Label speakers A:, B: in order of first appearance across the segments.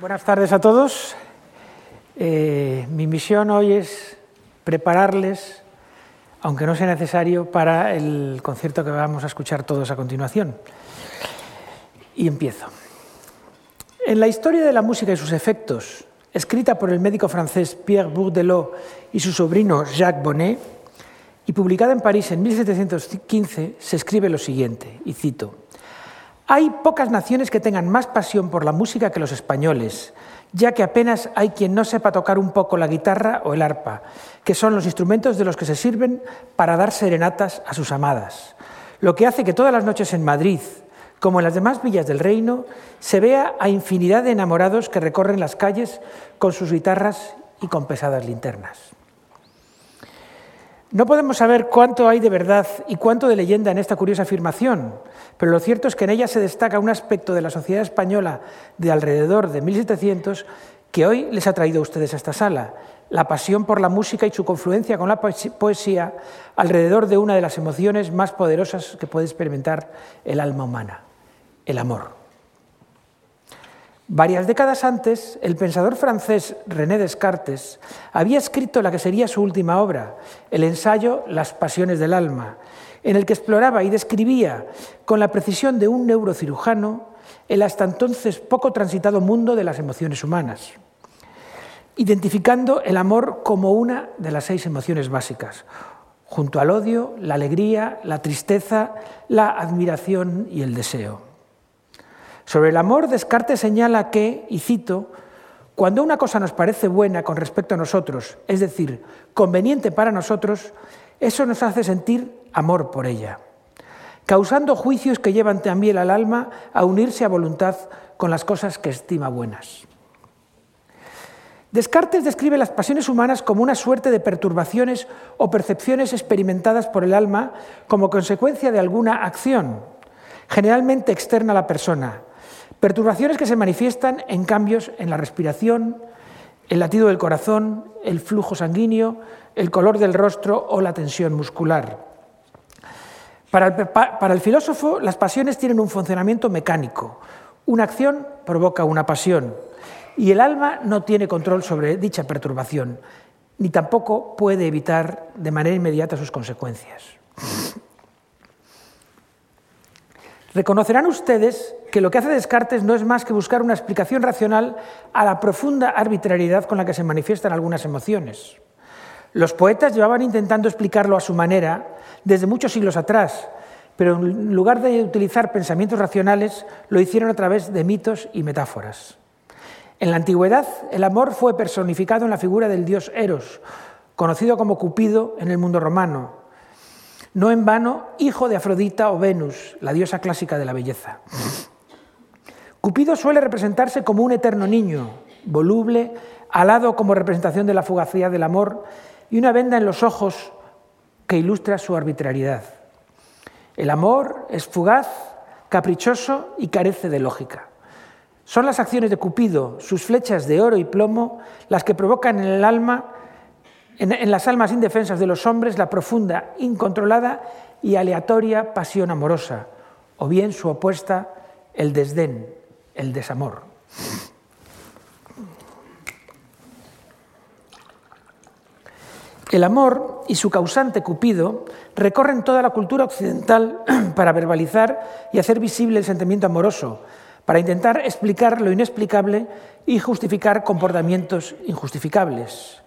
A: Buenas tardes a todos. Eh, mi misión hoy es prepararles, aunque no sea necesario, para el concierto que vamos a escuchar todos a continuación. Y empiezo. En la historia de la música y sus efectos, escrita por el médico francés Pierre Bourdelot y su sobrino Jacques Bonnet, y publicada en París en 1715, se escribe lo siguiente, y cito, Hay pocas naciones que tengan más pasión por la música que los españoles, ya que apenas hay quien no sepa tocar un poco la guitarra o el arpa, que son los instrumentos de los que se sirven para dar serenatas a sus amadas, lo que hace que todas las noches en Madrid, como en las demás villas del reino, se vea a infinidad de enamorados que recorren las calles con sus guitarras y con pesadas linternas. No podemos saber cuánto hay de verdad y cuánto de leyenda en esta curiosa afirmación, pero lo cierto es que en ella se destaca un aspecto de la sociedad española de alrededor de 1700 que hoy les ha traído a ustedes a esta sala, la pasión por la música y su confluencia con la poesía alrededor de una de las emociones más poderosas que puede experimentar el alma humana, el amor. Varias décadas antes, el pensador francés René Descartes había escrito la que sería su última obra, el ensayo Las pasiones del alma, en el que exploraba y describía con la precisión de un neurocirujano el hasta entonces poco transitado mundo de las emociones humanas, identificando el amor como una de las seis emociones básicas, junto al odio, la alegría, la tristeza, la admiración y el deseo. Sobre el amor, Descartes señala que, y cito, cuando una cosa nos parece buena con respecto a nosotros, es decir, conveniente para nosotros, eso nos hace sentir amor por ella, causando juicios que llevan también al alma a unirse a voluntad con las cosas que estima buenas. Descartes describe las pasiones humanas como una suerte de perturbaciones o percepciones experimentadas por el alma como consecuencia de alguna acción, generalmente externa a la persona, Perturbaciones que se manifiestan en cambios en la respiración, el latido del corazón, el flujo sanguíneo, el color del rostro o la tensión muscular. Para el, filósofo, las pasiones tienen un funcionamiento mecánico. Una acción provoca una pasión y el alma no tiene control sobre dicha perturbación, ni tampoco puede evitar de manera inmediata sus consecuencias. Reconocerán ustedes que lo que hace Descartes no es más que buscar una explicación racional a la profunda arbitrariedad con la que se manifiestan algunas emociones. Los poetas llevaban intentando explicarlo a su manera desde muchos siglos atrás, pero en lugar de utilizar pensamientos racionales, lo hicieron a través de mitos y metáforas. En la antigüedad, el amor fue personificado en la figura del dios Eros, conocido como Cupido en el mundo romano, no en vano hijo de Afrodita o Venus, la diosa clásica de la belleza. Cupido suele representarse como un eterno niño, voluble, alado como representación de la fugacidad del amor y una venda en los ojos que ilustra su arbitrariedad. El amor es fugaz, caprichoso y carece de lógica. Son las acciones de Cupido, sus flechas de oro y plomo, las que provocan en el alma, en, las almas indefensas de los hombres, la profunda, incontrolada y aleatoria pasión amorosa, o bien su opuesta, el desdén, el desamor. El amor y su causante Cupido recorren toda la cultura occidental para verbalizar y hacer visible el sentimiento amoroso, para intentar explicar lo inexplicable y justificar comportamientos injustificables.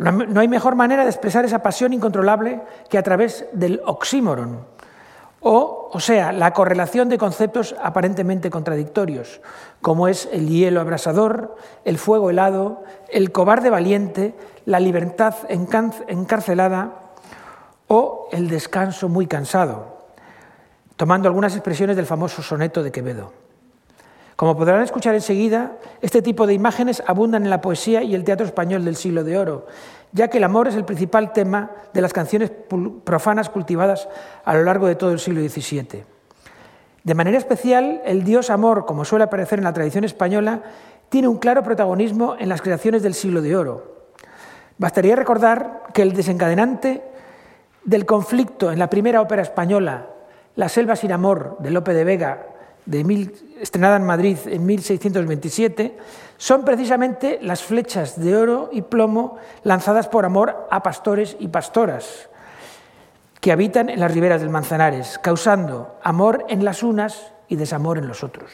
A: No hay mejor manera de expresar esa pasión incontrolable que a través del oxímoron, o, o sea, la correlación de conceptos aparentemente contradictorios, como es el hielo abrasador, el fuego helado, el cobarde valiente, la libertad encarcelada o el descanso muy cansado, tomando algunas expresiones del famoso soneto de Quevedo. Como podrán escuchar enseguida, este tipo de imágenes abundan en la poesía y el teatro español del siglo de oro, ya que el amor es el principal tema de las canciones profanas cultivadas a lo largo de todo el siglo XVII. De manera especial, el dios amor, como suele aparecer en la tradición española, tiene un claro protagonismo en las creaciones del siglo de oro. Bastaría recordar que el desencadenante del conflicto en la primera ópera española, La selva sin amor, de Lope de Vega, estrenada en Madrid en 1627, son precisamente las flechas de oro y plomo lanzadas por amor a pastores y pastoras que habitan en las riberas del Manzanares, causando amor en las unas y desamor en los otros.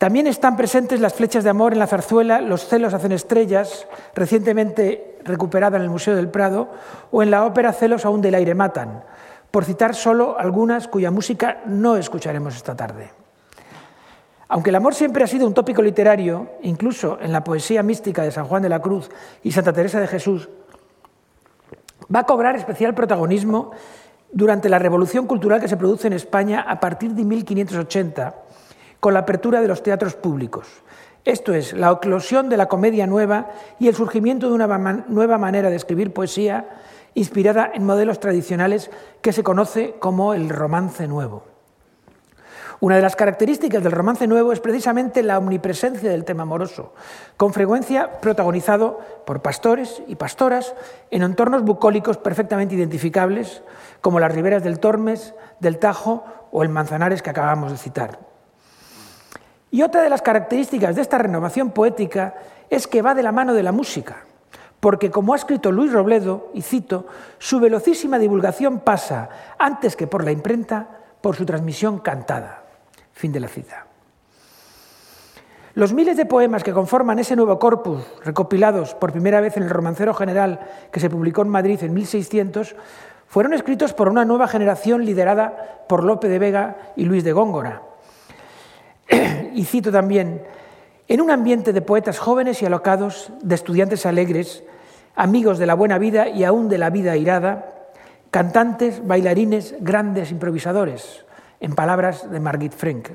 A: También están presentes las flechas de amor en la zarzuela Los celos hacen estrellas, recientemente recuperada en el Museo del Prado, o en la ópera Celos aún del aire matan, por citar solo algunas cuya música no escucharemos esta tarde. Aunque el amor siempre ha sido un tópico literario, incluso en la poesía mística de San Juan de la Cruz y Santa Teresa de Jesús, va a cobrar especial protagonismo durante la revolución cultural que se produce en España a partir de 1580, con la apertura de los teatros públicos. Esto es, la eclosión de la comedia nueva y el surgimiento de una nueva manera de escribir poesía inspirada en modelos tradicionales que se conoce como el romance nuevo. Una de las características del romance nuevo es precisamente la omnipresencia del tema amoroso, con frecuencia protagonizado por pastores y pastoras en entornos bucólicos perfectamente identificables, como las riberas del Tormes, del Tajo o el Manzanares que acabamos de citar. Y otra de las características de esta renovación poética es que va de la mano de la música porque como ha escrito Luis Robledo, y cito, su velocísima divulgación pasa, antes que por la imprenta, por su transmisión cantada. Fin de la cita. Los miles de poemas que conforman ese nuevo corpus, recopilados por primera vez en el Romancero General que se publicó en Madrid en 1600, fueron escritos por una nueva generación liderada por Lope de Vega y Luis de Góngora. y cito también, en un ambiente de poetas jóvenes y alocados, de estudiantes alegres, amigos de la buena vida y aún de la vida irada, cantantes, bailarines, grandes improvisadores, en palabras de Margit Frank.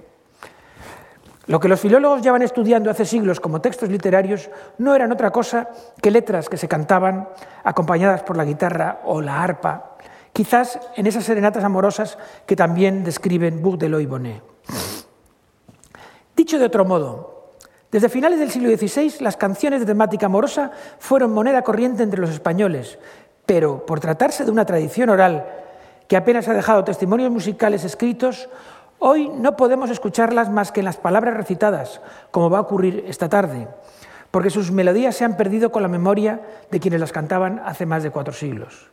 A: Lo que los filólogos llevan estudiando hace siglos como textos literarios no eran otra cosa que letras que se cantaban acompañadas por la guitarra o la arpa, quizás en esas serenatas amorosas que también describen Bourdelot y Bonnet. Dicho de otro modo, desde finales del siglo XVI, las canciones de temática amorosa fueron moneda corriente entre los españoles, pero por tratarse de una tradición oral que apenas ha dejado testimonios musicales escritos, hoy no podemos escucharlas más que en las palabras recitadas, como va a ocurrir esta tarde, porque sus melodías se han perdido con la memoria de quienes las cantaban hace más de cuatro siglos.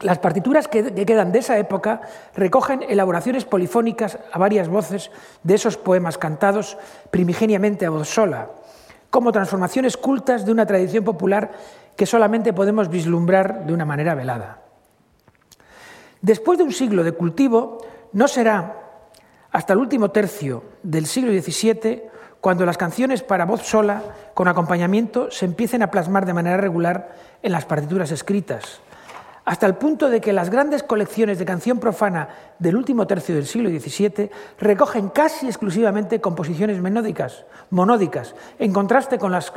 A: Las partituras que, quedan de esa época recogen elaboraciones polifónicas a varias voces de esos poemas cantados primigeniamente a voz sola, como transformaciones cultas de una tradición popular que solamente podemos vislumbrar de una manera velada. Después de un siglo de cultivo, no será hasta el último tercio del siglo XVII cuando las canciones para voz sola con acompañamiento se empiecen a plasmar de manera regular en las partituras escritas hasta el punto de que las grandes colecciones de canción profana del último tercio del siglo XVII recogen casi exclusivamente composiciones menódicas, monódicas, en contraste con las,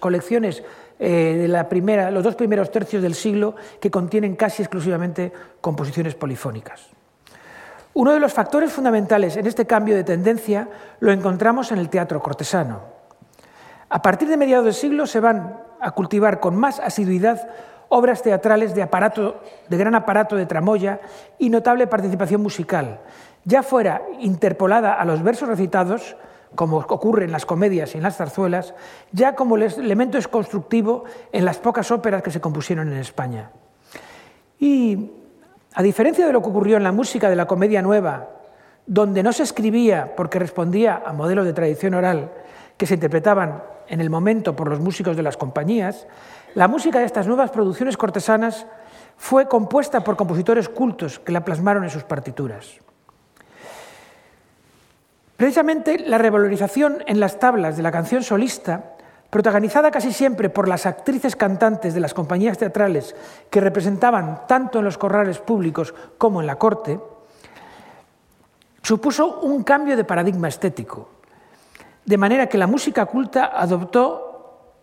A: colecciones eh, de la primera, los dos primeros tercios del siglo que contienen casi exclusivamente composiciones polifónicas. Uno de los factores fundamentales en este cambio de tendencia lo encontramos en el teatro cortesano. A partir de mediados del siglo se van a cultivar con más asiduidad obras teatrales de, gran aparato de tramoya y notable participación musical, ya fuera interpolada a los versos recitados, como ocurre en las comedias y en las zarzuelas, ya como elemento constructivo en las pocas óperas que se compusieron en España. Y a diferencia de lo que ocurrió en la música de la comedia nueva, donde no se escribía porque respondía a modelos de tradición oral que se interpretaban en el momento por los músicos de las compañías, la música de estas nuevas producciones cortesanas fue compuesta por compositores cultos que la plasmaron en sus partituras. Precisamente la revalorización en las tablas de la canción solista, protagonizada casi siempre por las actrices cantantes de las compañías teatrales que representaban tanto en los corrales públicos como en la corte, supuso un cambio de paradigma estético, de manera que la música culta adoptó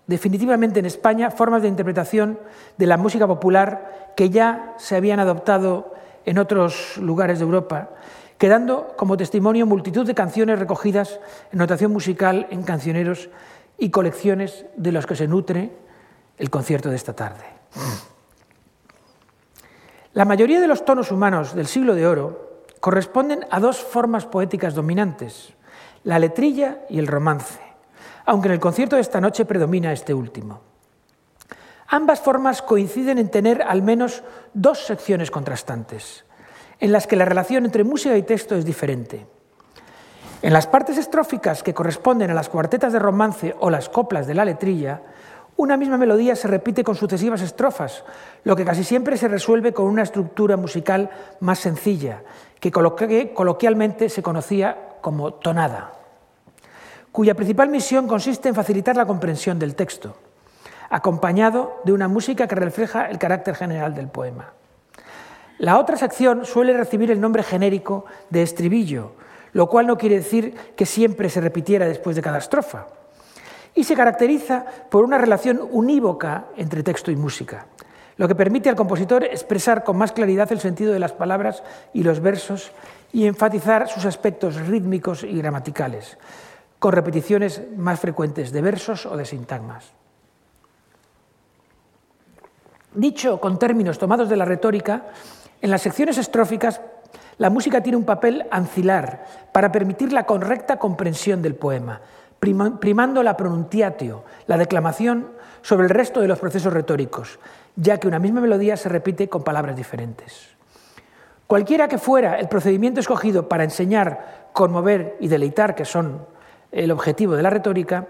A: definitivamente en España formas de interpretación de la música popular que ya se habían adoptado en otros lugares de Europa, quedando como testimonio multitud de canciones recogidas en notación musical en cancioneros y colecciones de los que se nutre el concierto de esta tarde. La mayoría de los tonos humanos del siglo de oro corresponden a dos formas poéticas dominantes, la letrilla y el romance, aunque en el concierto de esta noche predomina este último. Ambas formas coinciden en tener al menos dos secciones contrastantes, en las que la relación entre música y texto es diferente. En las partes estróficas que corresponden a las cuartetas de romance o las coplas de la letrilla, una misma melodía se repite con sucesivas estrofas, lo que casi siempre se resuelve con una estructura musical más sencilla, que coloquialmente se conocía como tonada, cuya principal misión consiste en facilitar la comprensión del texto, acompañado de una música que refleja el carácter general del poema. La otra sección suele recibir el nombre genérico de estribillo, lo cual no quiere decir que siempre se repitiera después de cada estrofa, y se caracteriza por una relación unívoca entre texto y música, lo que permite al compositor expresar con más claridad el sentido de las palabras y los versos y enfatizar sus aspectos rítmicos y gramaticales, con repeticiones más frecuentes de versos o de sintagmas. Dicho con términos tomados de la retórica, en las secciones estróficas la música tiene un papel ancilar para permitir la correcta comprensión del poema, primando la pronuntiatio, la declamación, sobre el resto de los procesos retóricos, ya que una misma melodía se repite con palabras diferentes. Cualquiera que fuera el procedimiento escogido para enseñar, conmover y deleitar, que son el objetivo de la retórica,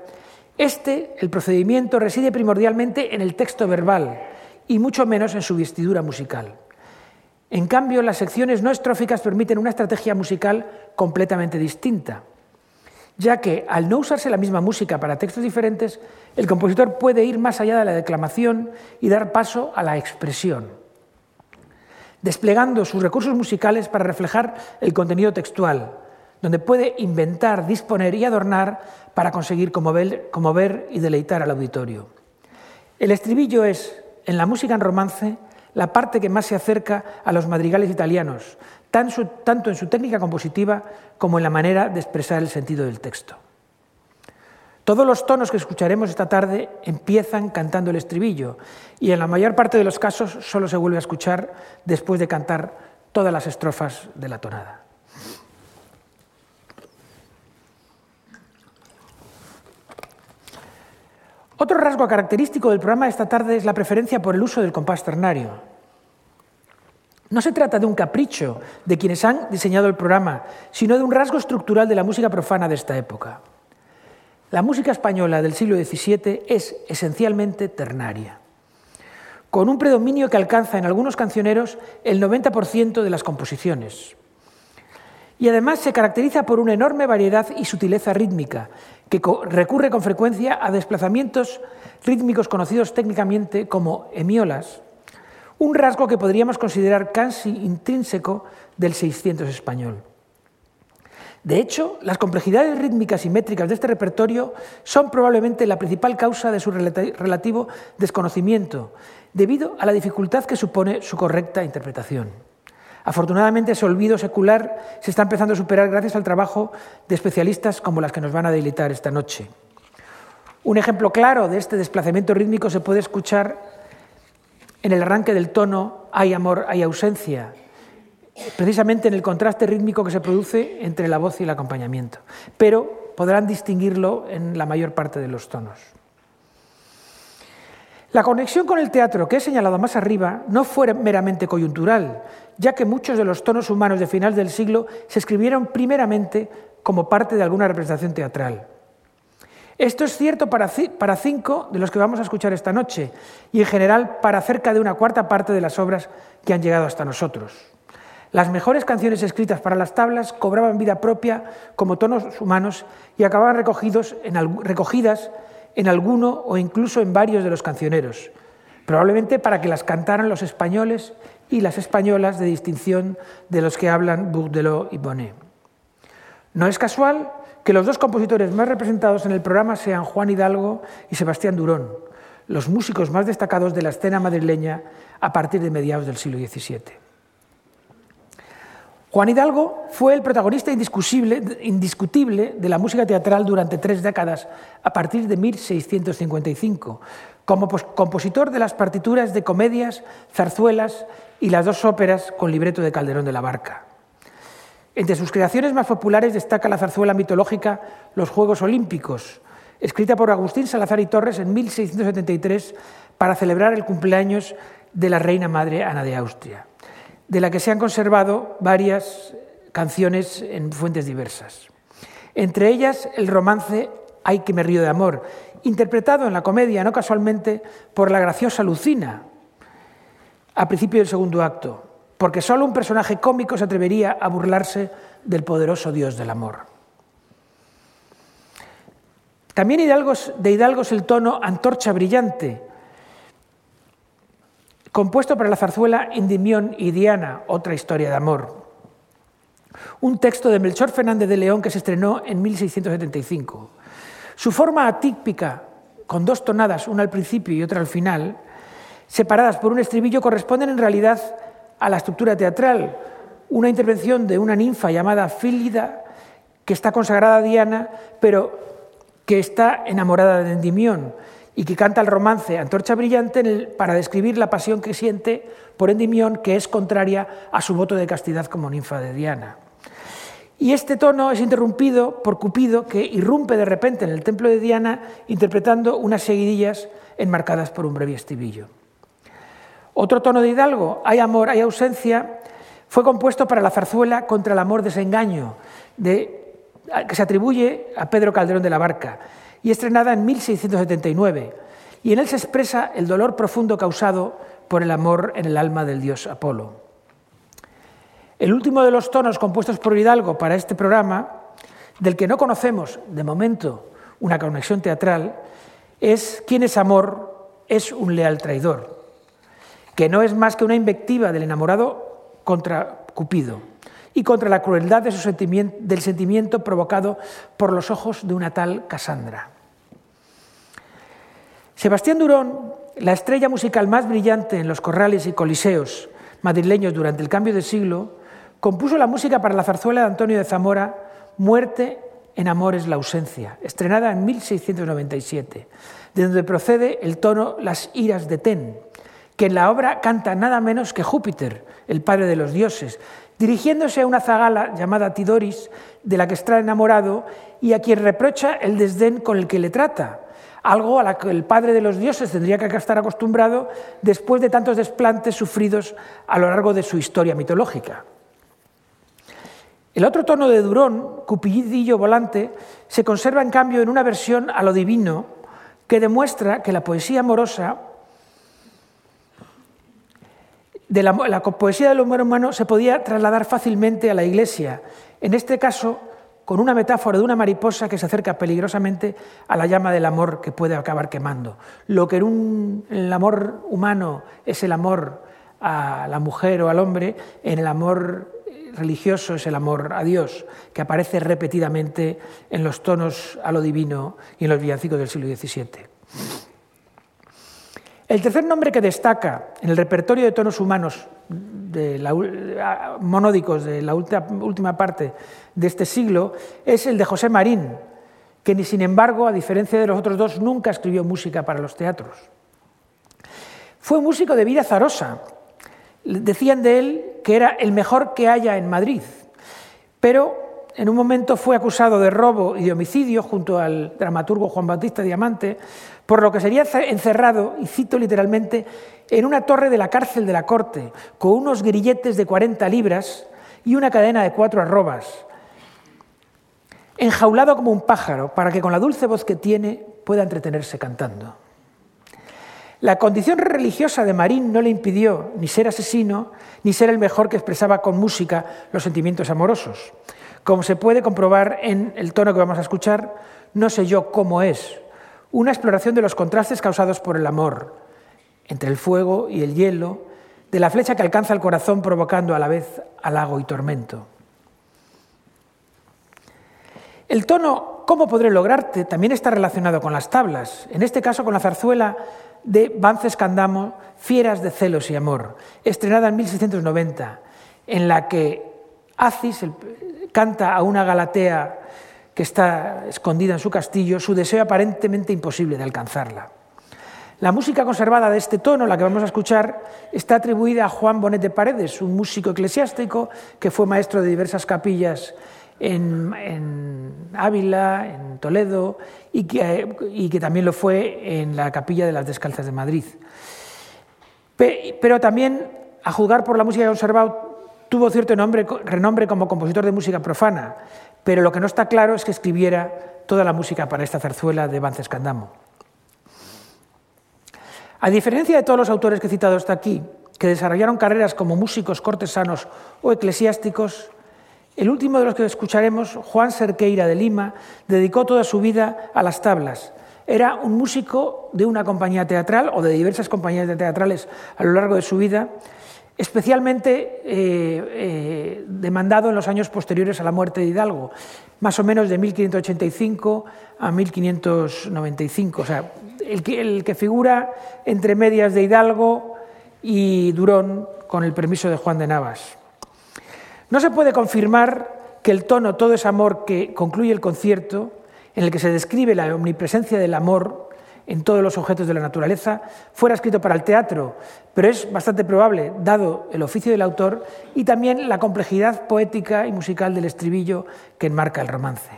A: este, el procedimiento, reside primordialmente en el texto verbal y mucho menos en su vestidura musical. En cambio, las secciones no estróficas permiten una estrategia musical completamente distinta, ya que al no usarse la misma música para textos diferentes, el compositor puede ir más allá de la declamación y dar paso a la expresión, desplegando sus recursos musicales para reflejar el contenido textual, donde puede inventar, disponer y adornar para conseguir conmover, y deleitar al auditorio. El estribillo es, en la música en romance, la parte que más se acerca a los madrigales italianos, tanto en su técnica compositiva como en la manera de expresar el sentido del texto. Todos los tonos que escucharemos esta tarde empiezan cantando el estribillo y en la mayor parte de los casos solo se vuelve a escuchar después de cantar todas las estrofas de la tonada. Otro rasgo característico del programa de esta tarde es la preferencia por el uso del compás ternario. No se trata de un capricho de quienes han diseñado el programa, sino de un rasgo estructural de la música profana de esta época. La música española del siglo XVII es esencialmente ternaria, con un predominio que alcanza en algunos cancioneros el 90% de las composiciones. Y además se caracteriza por una enorme variedad y sutileza rítmica, que recurre con frecuencia a desplazamientos rítmicos conocidos técnicamente como hemiolas, un rasgo que podríamos considerar casi intrínseco del 600 español. De hecho, las complejidades rítmicas y métricas de este repertorio son probablemente la principal causa de su relativo desconocimiento, debido a la dificultad que supone su correcta interpretación. Afortunadamente, ese olvido secular se está empezando a superar gracias al trabajo de especialistas como las que nos van a deleitar esta noche. Un ejemplo claro de este desplazamiento rítmico se puede escuchar en el arranque del tono Hay amor, hay ausencia, precisamente en el contraste rítmico que se produce entre la voz y el acompañamiento. Pero podrán distinguirlo en la mayor parte de los tonos. La conexión con el teatro que he señalado más arriba no fue meramente coyuntural, ya que muchos de los tonos humanos de final del siglo se escribieron primeramente como parte de alguna representación teatral. Esto es cierto para, cinco de los que vamos a escuchar esta noche y en general para cerca de una cuarta parte de las obras que han llegado hasta nosotros. Las mejores canciones escritas para las tablas cobraban vida propia como tonos humanos y acababan recogidos recogidas en alguno o incluso en varios de los cancioneros, probablemente para que las cantaran los españoles y las españolas de distinción de los que hablan Bourdelot y Bonnet. No es casual que los dos compositores más representados en el programa sean Juan Hidalgo y Sebastián Durón, los músicos más destacados de la escena madrileña a partir de mediados del siglo XVII. Juan Hidalgo fue el protagonista indiscutible de la música teatral durante tres décadas, a partir de 1655, como compositor de las partituras de comedias, zarzuelas y las dos óperas con libreto de Calderón de la Barca. Entre sus creaciones más populares destaca la zarzuela mitológica Los Juegos Olímpicos, escrita por Agustín Salazar y Torres en 1673 para celebrar el cumpleaños de la reina madre Ana de Austria, de la que se han conservado varias canciones en fuentes diversas. Entre ellas el romance Ay que me río de amor, interpretado en la comedia, no casualmente, por la graciosa Lucina, a principio del segundo acto, porque solo un personaje cómico se atrevería a burlarse del poderoso Dios del amor. También de Hidalgo es el tono Antorcha Brillante, compuesto para la zarzuela Indimión y Diana, otra historia de amor. Un texto de Melchor Fernández de León que se estrenó en 1675. Su forma atípica, con dos tonadas, una al principio y otra al final, separadas por un estribillo, corresponden en realidad a la estructura teatral, una intervención de una ninfa llamada Fílida, que está consagrada a Diana, pero que está enamorada de Endimión y que canta el romance Antorcha Brillante para describir la pasión que siente por Endimión, que es contraria a su voto de castidad como ninfa de Diana. Y este tono es interrumpido por Cupido, que irrumpe de repente en el templo de Diana interpretando unas seguidillas enmarcadas por un breve estribillo. Otro tono de Hidalgo, hay amor, hay ausencia, fue compuesto para la zarzuela contra el amor desengaño, de, que se atribuye a Pedro Calderón de la Barca, y estrenada en 1679. Y en él se expresa el dolor profundo causado por el amor en el alma del dios Apolo. El último de los tonos compuestos por Hidalgo para este programa, del que no conocemos de momento una conexión teatral, es ¿Quién es amor? Es un leal traidor que no es más que una invectiva del enamorado contra Cupido y contra la crueldad del sentimiento provocado por los ojos de una tal Casandra. Sebastián Durón, la estrella musical más brillante en los corrales y coliseos madrileños durante el cambio de siglo, compuso la música para la zarzuela de Antonio de Zamora, Muerte en amor es la ausencia, estrenada en 1697, de donde procede el tono Las iras de Ten, que en la obra canta nada menos que Júpiter, el padre de los dioses, dirigiéndose a una zagala llamada Tidoris, de la que está enamorado y a quien reprocha el desdén con el que le trata, algo a la que el padre de los dioses tendría que estar acostumbrado después de tantos desplantes sufridos a lo largo de su historia mitológica. El otro tono de Durón, Cupidillo volante, se conserva en cambio en una versión a lo divino que demuestra que la poesía amorosa de la, poesía del humor humano se podía trasladar fácilmente a la iglesia, en este caso con una metáfora de una mariposa que se acerca peligrosamente a la llama del amor que puede acabar quemando. Lo que en, en el amor humano es el amor a la mujer o al hombre, en el amor religioso es el amor a Dios, que aparece repetidamente en los tonos a lo divino y en los villancicos del siglo XVII. El tercer nombre que destaca en el repertorio de tonos humanos monódicos de la última parte de este siglo es el de José Marín, que ni sin embargo, a diferencia de los otros dos, nunca escribió música para los teatros. Fue músico de vida zarosa. Decían de él que era el mejor que haya en Madrid, pero en un momento fue acusado de robo y de homicidio junto al dramaturgo Juan Bautista Diamante, por lo que sería encerrado, y cito literalmente, en una torre de la cárcel de la corte, con unos grilletes de 40 libras y una cadena de cuatro arrobas, enjaulado como un pájaro, para que con la dulce voz que tiene pueda entretenerse cantando. La condición religiosa de Marín no le impidió ni ser asesino, ni ser el mejor que expresaba con música los sentimientos amorosos. Como se puede comprobar en el tono que vamos a escuchar, no sé yo cómo es, una exploración de los contrastes causados por el amor, entre el fuego y el hielo, de la flecha que alcanza el corazón provocando a la vez halago y tormento. El tono ¿Cómo podré lograrte? también está relacionado con las tablas, en este caso con la zarzuela de Vances Candamo, Fieras de celos y amor, estrenada en 1690, en la que Acis, canta a una Galatea que está escondida en su castillo su deseo aparentemente imposible de alcanzarla. La música conservada de este tono, la que vamos a escuchar, está atribuida a Juan Bonet de Paredes, un músico eclesiástico que fue maestro de diversas capillas en, Ávila, en Toledo, y que, que, también lo fue en la capilla de las Descalzas de Madrid. Pero también, a juzgar por la música conservada, tuvo cierto nombre, renombre como compositor de música profana, pero lo que no está claro es que escribiera toda la música para esta zarzuela de Candamo. A diferencia de todos los autores que he citado hasta aquí, que desarrollaron carreras como músicos cortesanos o eclesiásticos, el último de los que escucharemos, Juan Cerqueira de Lima, dedicó toda su vida a las tablas. Era un músico de una compañía teatral o de diversas compañías teatrales a lo largo de su vida, especialmente eh, eh, demandado en los años posteriores a la muerte de Hidalgo, más o menos de 1585 a 1595, o sea, el que, el que figura entre medias de Hidalgo y Durón con el permiso de Juan de Navas. No se puede confirmar que el tono Todo es amor que concluye el concierto, en el que se describe la omnipresencia del amor en todos los objetos de la naturaleza, fuera escrito para el teatro, pero es bastante probable, dado el oficio del autor y también la complejidad poética y musical del estribillo que enmarca el romance.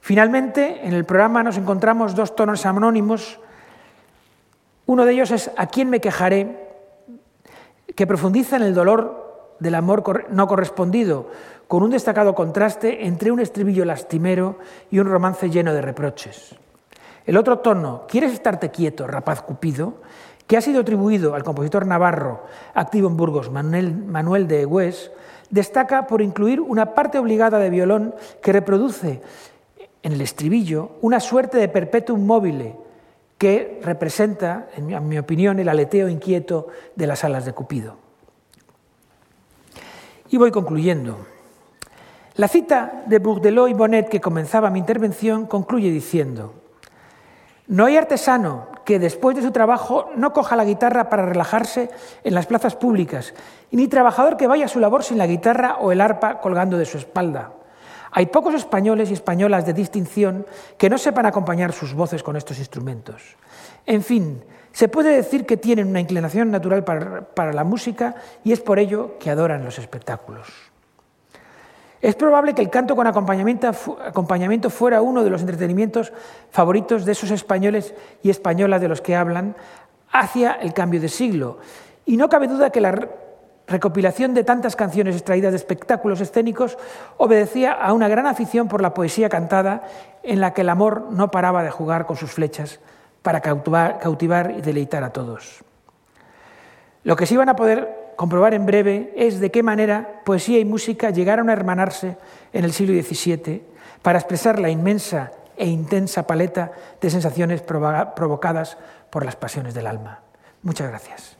A: Finalmente, en el programa nos encontramos dos tonos anónimos. Uno de ellos es A quién me quejaré, que profundiza en el dolor del amor no correspondido, con un destacado contraste entre un estribillo lastimero y un romance lleno de reproches. El otro tono, ¿Quieres estarte quieto, rapaz Cupido?, que ha sido atribuido al compositor navarro activo en Burgos, Manuel, de Hues, destaca por incluir una parte obligada de violón que reproduce en el estribillo una suerte de perpetuum mobile que representa, en mi opinión, el aleteo inquieto de las alas de Cupido. Y voy concluyendo. La cita de Bourdelot y Bonnet que comenzaba mi intervención concluye diciendo, no hay artesano que después de su trabajo no coja la guitarra para relajarse en las plazas públicas, ni trabajador que vaya a su labor sin la guitarra o el arpa colgando de su espalda. Hay pocos españoles y españolas de distinción que no sepan acompañar sus voces con estos instrumentos. En fin, se puede decir que tienen una inclinación natural para, para la música y es por ello que adoran los espectáculos. Es probable que el canto con acompañamiento, fuera uno de los entretenimientos favoritos de esos españoles y españolas de los que hablan hacia el cambio de siglo. Y no cabe duda que la recopilación de tantas canciones extraídas de espectáculos escénicos obedecía a una gran afición por la poesía cantada en la que el amor no paraba de jugar con sus flechas para cautivar, y deleitar a todos. Lo que sí van a poder comprobar en breve es de qué manera poesía y música llegaron a hermanarse en el siglo XVII para expresar la inmensa e intensa paleta de sensaciones provocadas por las pasiones del alma. Muchas gracias.